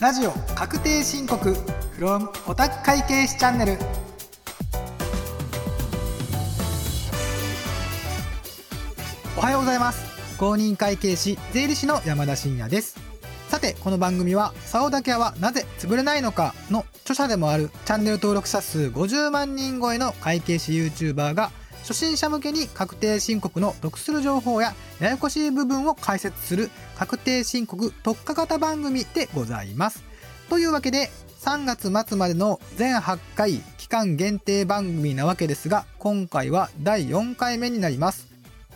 ラジオ確定申告 from オタク会計士チャンネル。おはようございます。公認会計士税理士の山田真也です。さてこの番組は「竿だけはなぜ潰れないのか」の著者でもあるチャンネル登録者数50万人超えの会計士 YouTuber が初心者向けに確定申告の得する情報やややこしい部分を解説する確定申告特化型番組でございます。というわけで3月末までの全8回期間限定番組なわけですが今回は第4回目になります。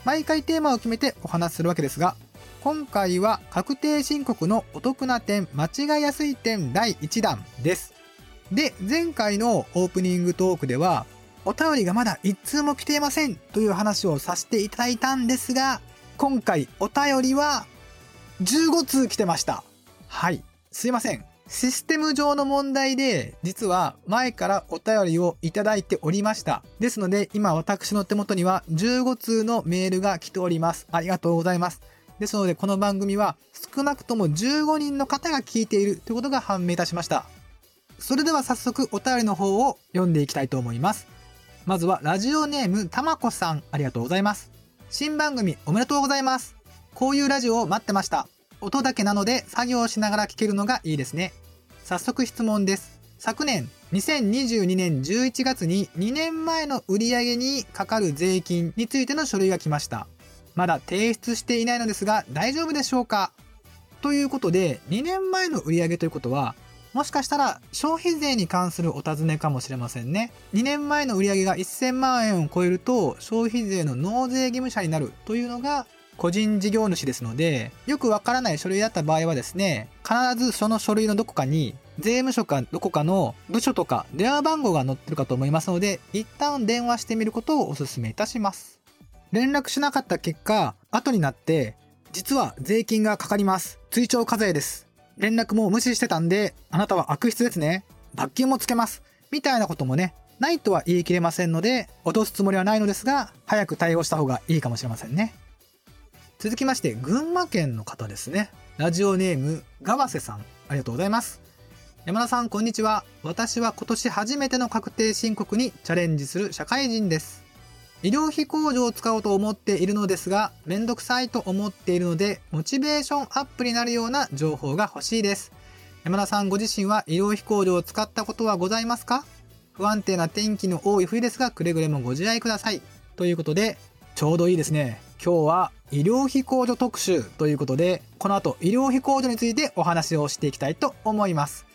毎回テーマを決めてお話しするわけですが今回は確定申告のお得な点間違いやすい点第1弾です。で前回のオープニングトークではお便りがまだ1通も来ていませんという話をさせていただいたんですが、今回お便りは15通来てました。はい。すいません。システム上の問題で、実は前からお便りをいただいておりました。ですので、今私の手元には15通のメールが来ております。ありがとうございます。ですので、この番組は少なくとも15人の方が聞いているということが判明いたしました。それでは早速お便りの方を読んでいきたいと思います。まずはラジオネームたまこさんありがとうございます。新番組おめでとうございます。こういうラジオを待ってました。音だけなので作業しながら聞けるのがいいですね。早速質問です。昨年2022年11月に2年前の売上にかかる税金についての書類が来ました。まだ提出していないのですが大丈夫でしょうか？ということで2年前の売上ということはもしかしたら消費税に関するお尋ねかもしれませんね。2年前の売り上げが1000万円を超えると消費税の納税義務者になるというのが個人事業主ですので、よくわからない書類だった場合はですね、必ずその書類のどこかに税務署かどこかの部署とか電話番号が載ってるかと思いますので、一旦電話してみることをお勧めいたします。連絡しなかった結果、後になって、実は税金がかかります。追徴課税です。連絡も無視してたんで、あなたは悪質ですね。罰金もつけます。みたいなこともね、ないとは言い切れませんので、脅すつもりはないのですが、早く対応した方がいいかもしれませんね。続きまして、群馬県の方ですね。ラジオネーム、川瀬さん。ありがとうございます。山田さん、こんにちは。私は今年初めての確定申告にチャレンジする社会人です。医療費控除を使おうと思っているのですが、めんどくさいと思っているので、モチベーションアップになるような情報が欲しいです。山田さんご自身は医療費控除を使ったことはございますか？不安定な天気の多い冬ですが、くれぐれもご自愛ください。ということで、ちょうどいいですね。今日は医療費控除特集ということで、この後医療費控除についてお話をしていきたいと思います。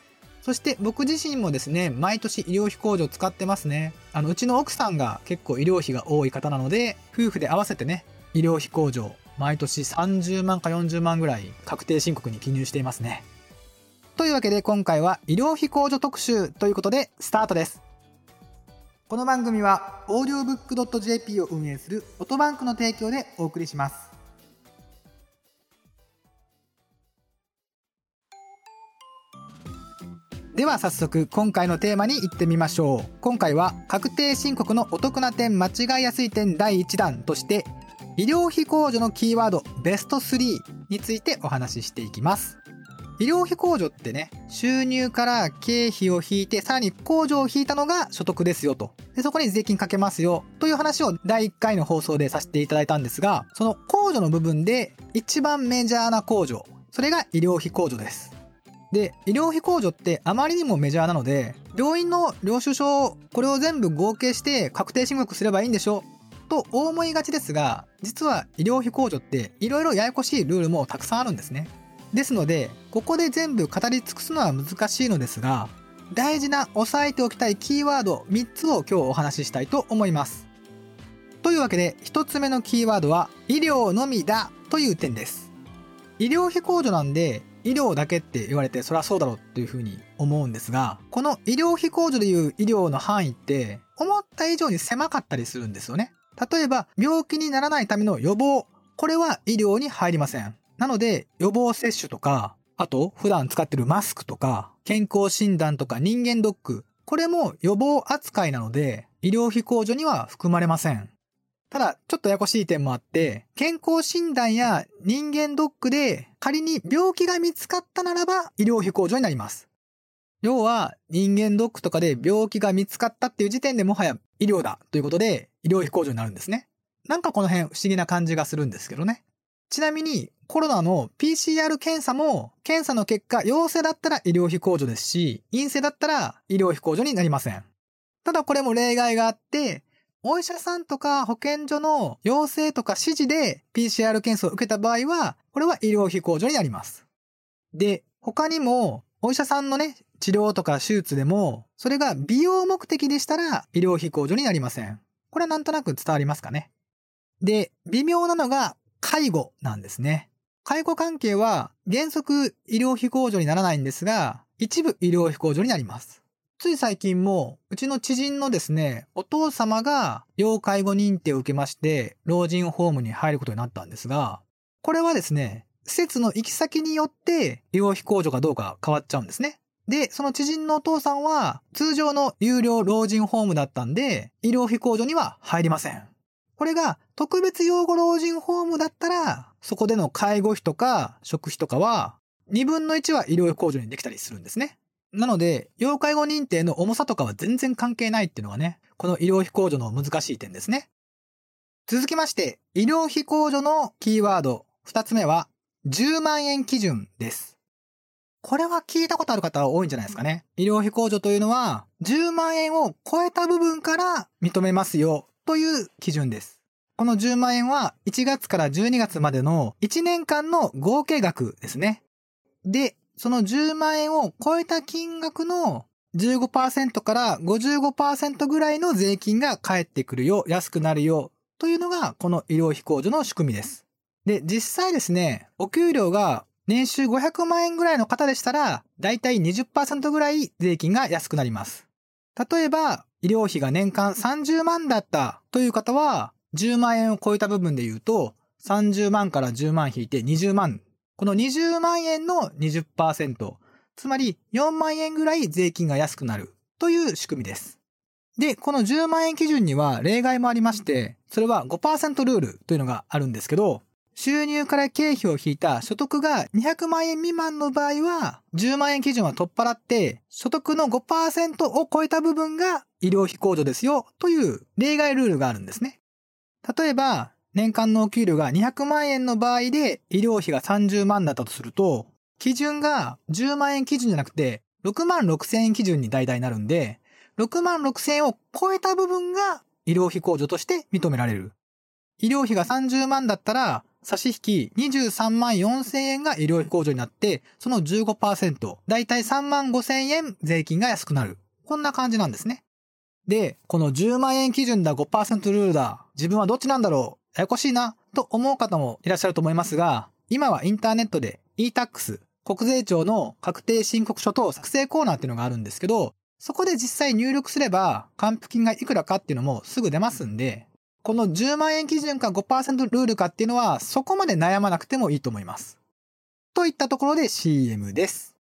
そして僕自身もですね、毎年医療費控除使ってますね。あの、うちの奥さんが結構医療費が多い方なので、夫婦で合わせてね、医療費控除、毎年30万か40万ぐらい確定申告に記入していますね。というわけで今回は医療費控除特集ということでスタートです。この番組は audiobook.jp を運営するオトバンクの提供でお送りします。では早速今回のテーマに行ってみましょう。今回は確定申告のお得な点間違いやすい点第1弾として医療費控除のキーワードベスト3についてお話ししていきます。医療費控除ってね収入から経費を引いてさらに控除を引いたのが所得ですよと。でそこに税金かけますよという話を第1回の放送でさせていただいたんですがその控除の部分で一番メジャーな控除それが医療費控除です。で、医療費控除ってあまりにもメジャーなので、病院の領収書、これを全部合計して確定申告すればいいんでしょと思いがちですが、実は医療費控除って色々ややこしいルールもたくさんあるんですね。ですので、ここで全部語り尽くすのは難しいのですが、大事な押さえておきたいキーワード3つを今日お話ししたいと思います。というわけで1つ目のキーワードは医療のみだという点です。医療費控除なんで医療だけって言われてそりゃそうだろうっていうふうに思うんですが、この医療費控除でいう医療の範囲って思った以上に狭かったりするんですよね。例えば病気にならないための予防、これは医療に入りません。なので予防接種とか、あと普段使ってるマスクとか、健康診断とか人間ドック、これも予防扱いなので医療費控除には含まれません。ただ、ちょっとややこしい点もあって、健康診断や人間ドックで仮に病気が見つかったならば医療費控除になります。要は人間ドックとかで病気が見つかったっていう時点でもはや医療だということで医療費控除になるんですね。なんかこの辺不思議な感じがするんですけどね。ちなみにコロナの PCR 検査も検査の結果陽性だったら医療費控除ですし陰性だったら医療費控除になりません。ただこれも例外があってお医者さんとか保健所の要請とか指示で PCR 検査を受けた場合はこれは医療費控除になります。で、他にもお医者さんのね、治療とか手術でも、それが美容目的でしたら医療費控除になりません。これはなんとなく伝わりますかね。で、微妙なのが介護なんですね。介護関係は原則医療費控除にならないんですが、一部医療費控除になります。つい最近も、うちの知人のですね、お父様が要介護認定を受けまして、老人ホームに入ることになったんですが、これはですね、施設の行き先によって医療費控除かどうか変わっちゃうんですね。で、その知人のお父さんは通常の有料老人ホームだったんで、医療費控除には入りません。これが特別養護老人ホームだったら、そこでの介護費とか食費とかは、2分の1は医療費控除にできたりするんですね。なので、要介護認定の重さとかは全然関係ないっていうのがね、この医療費控除の難しい点ですね。続きまして、医療費控除のキーワード、2つ目は、10万円基準です。これは聞いたことある方は多いんじゃないですかね。医療費控除というのは、10万円を超えた部分から認めますよという基準です。この10万円は1月から12月までの1年間の合計額ですね。で、その10万円を超えた金額の15%から55%ぐらいの税金が返ってくるよ、安くなるよというのがこの医療費控除の仕組みです。で、実際ですね、お給料が年収500万円ぐらいの方でしたら、だいたい20%ぐらい税金が安くなります。例えば、医療費が年間30万だったという方は、10万円を超えた部分で言うと、30万から10万引いて20万。この20万円の20%、つまり4万円ぐらい税金が安くなるという仕組みです。で、この10万円基準には例外もありまして、それは5%ルールというのがあるんですけど、収入から経費を引いた所得が200万円未満の場合は、10万円基準は取っ払って、所得の5%を超えた部分が医療費控除ですよという例外ルールがあるんですね。例えば、年間のお給料が200万円の場合で医療費が30万だったとすると、基準が10万円基準じゃなくて6万6千円基準に大体なるんで、6万6千円を超えた部分が医療費控除として認められる。医療費が30万だったら、差し引き23万4千円が医療費控除になって、その15%、だいたい3万5千円税金が安くなる。こんな感じなんですね。で、この10万円基準だ5%ルールだ。自分はどっちなんだろうややこしいな。と思う方もいらっしゃると思いますが、今はインターネットで e-tax、国税庁の確定申告書と作成コーナーっていうのがあるんですけど、そこで実際入力すれば、還付金がいくらかっていうのもすぐ出ますんで、この10万円基準か5%ルールかっていうのはそこまで悩まなくてもいいと思います。といったところで CM です。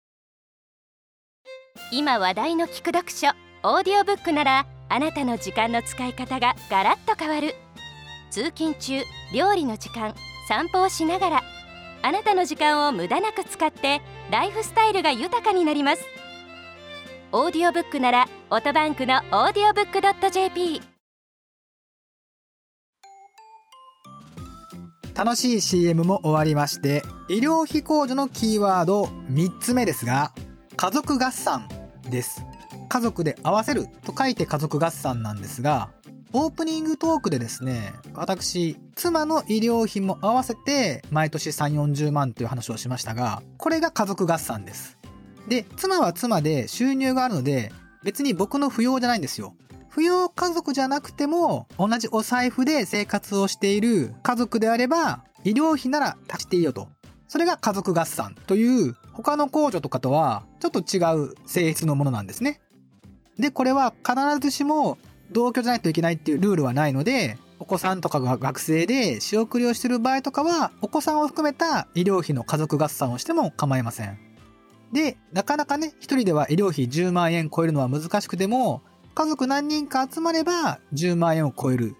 今話題の聞く読書オーディオブックならあなたの時間の使い方がガラッと変わる通勤中料理の時間散歩をしながらあなたの時間を無駄なく使ってライフスタイルが豊かになりますオーディオブックならオトバンクのオーディオブックドット JP 楽しい CM も終わりまして、医療費控除のキーワード3つ目ですが、家族合算です。家族で合わせると書いて家族合算なんですが、オープニングトークでですね、私、妻の医療費も合わせて毎年3、40万という話をしましたが、これが家族合算です。で、妻は妻で収入があるので、別に僕の扶養じゃないんですよ。扶養家族じゃなくても同じお財布で生活をしている家族であれば医療費なら足していいよと。それが家族合算という他の控除とかとはちょっと違う性質のものなんですね。で、これは必ずしも同居じゃないといけないっていうルールはないので、お子さんとかが学生で仕送りをしてる場合とかは、お子さんを含めた医療費の家族合算をしても構いません。で、なかなかね、一人では医療費10万円超えるのは難しくても、家族何人か集まれば10万円を超える。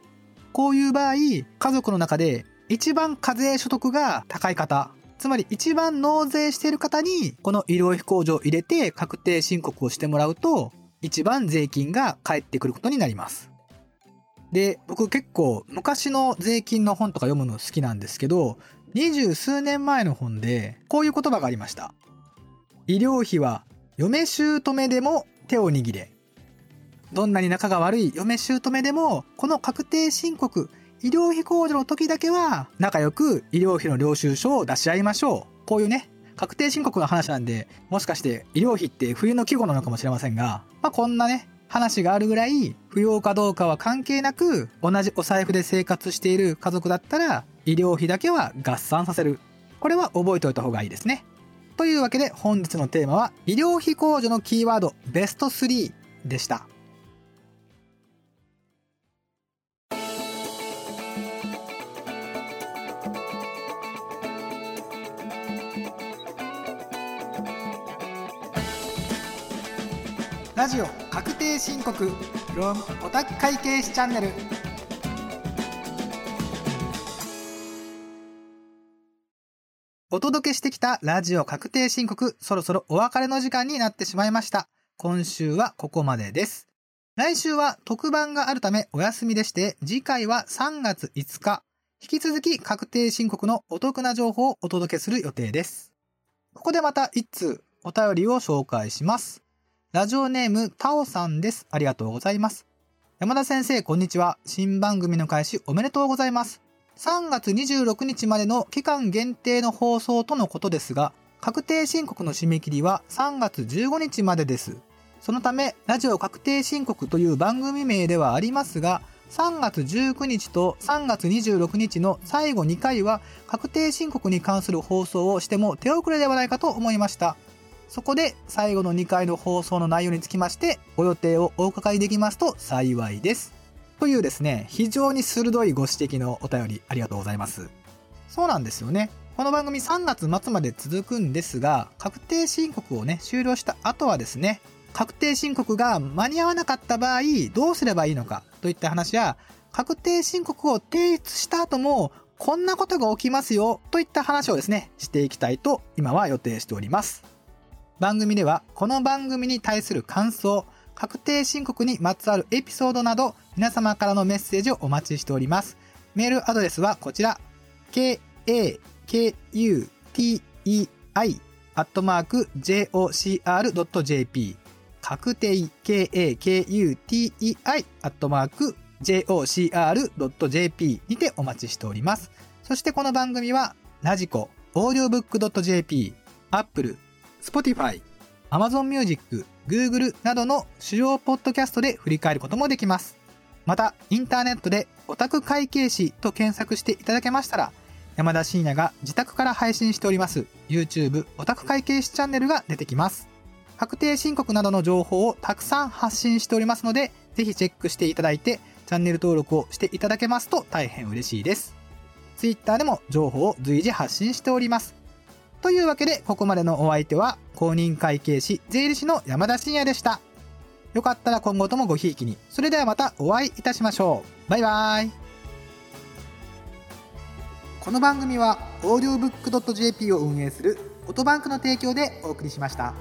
こういう場合家族の中で一番課税所得が高い方つまり一番納税している方にこの医療費控除を入れて確定申告をしてもらうと一番税金が返ってくることになります。で僕結構昔の税金の本とか読むの好きなんですけど二十数年前の本でこういう言葉がありました。医療費は嫁姑でも手を握れ。どんなに仲が悪い嫁姑でもこの確定申告医療費控除の時だけは仲良く医療費の領収書を出し合いましょう。こういうね確定申告の話なんでもしかして医療費って冬の季語なのかもしれませんが、まあ、こんなね話があるぐらい不要かどうかは関係なく同じお財布で生活している家族だったら医療費だけは合算させる。これは覚えておいた方がいいですね。というわけで本日のテーマは医療費控除のキーワードベスト3でした。ラジオ確定申告 from オタク会計士チャンネル。お届けしてきたラジオ確定申告そろそろお別れの時間になってしまいました。今週はここまでです。来週は特番があるためお休みでして次回は3月5日。引き続き確定申告のお得な情報をお届けする予定です。ここでまた一通お便りを紹介します。ラジオネームタオさんです。ありがとうございます。山田先生、こんにちは。新番組の開始おめでとうございます。3月26日までの期間限定の放送とのことですが、確定申告の締め切りは3月15日までです。そのため、ラジオ確定申告という番組名ではありますが、3月19日と3月26日の最後2回は確定申告に関する放送をしても手遅れではないかと思いました。そこで最後の2回の放送の内容につきましてご予定をお伺いできますと幸いです。というですね、非常に鋭いご指摘のお便りありがとうございます。そうなんですよね。この番組3月末まで続くんですが、確定申告をね、終了した後はですね、確定申告が間に合わなかった場合、どうすればいいのかといった話や、確定申告を提出した後も、こんなことが起きますよといった話をですね、していきたいと今は予定しております。番組ではこの番組に対する感想、確定申告にまつわるエピソードなど皆様からのメッセージをお待ちしております。メールアドレスはこちら、k-a-k-u-t-e-i アットマーク jocr.jp 確定 k-a-k-u-t-e-i アットマーク jocr.jp にてお待ちしております。そしてこの番組はラジコ、 audiobook.jp、Apple、Spotify、Amazon Music、Google などの主要ポッドキャストで振り返ることもできます。また、インターネットでオタク会計士と検索していただけましたら、山田信也が自宅から配信しております YouTube オタク会計士チャンネルが出てきます。確定申告などの情報をたくさん発信しておりますので、ぜひチェックしていただいて、チャンネル登録をしていただけますと大変嬉しいです。Twitter でも情報を随時発信しております。というわけで、ここまでのお相手は、公認会計士、税理士の山田信也でした。よかったら今後ともごひいきに。それではまたお会いいたしましょう。バイバイ。この番組は、オーディオブック .jp を運営するオトバンクの提供でお送りしました。